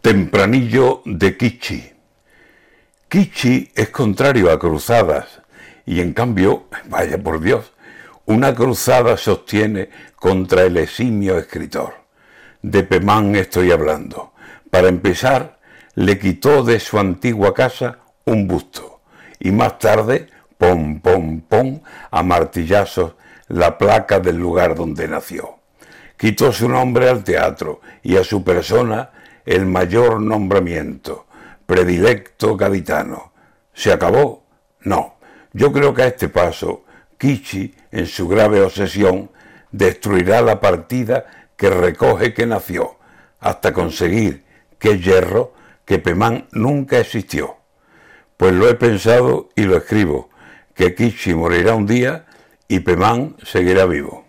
Tempranillo de Kichi. Kichi es contrario a cruzadas y en cambio, vaya por Dios, una cruzada sostiene contra el eximio escritor. De Pemán estoy hablando. Para empezar, le quitó de su antigua casa un busto y más tarde, pom, pom, pom, a martillazos la placa del lugar donde nació. Quitó su nombre al teatro y a su persona el mayor nombramiento, predilecto gaditano. ¿Se acabó? No. Yo creo que a este paso, Kichi, en su grave obsesión, destruirá la partida que recoge que nació, hasta conseguir que hierro, que Pemán nunca existió. Pues lo he pensado y lo escribo, que Kichi morirá un día y Pemán seguirá vivo.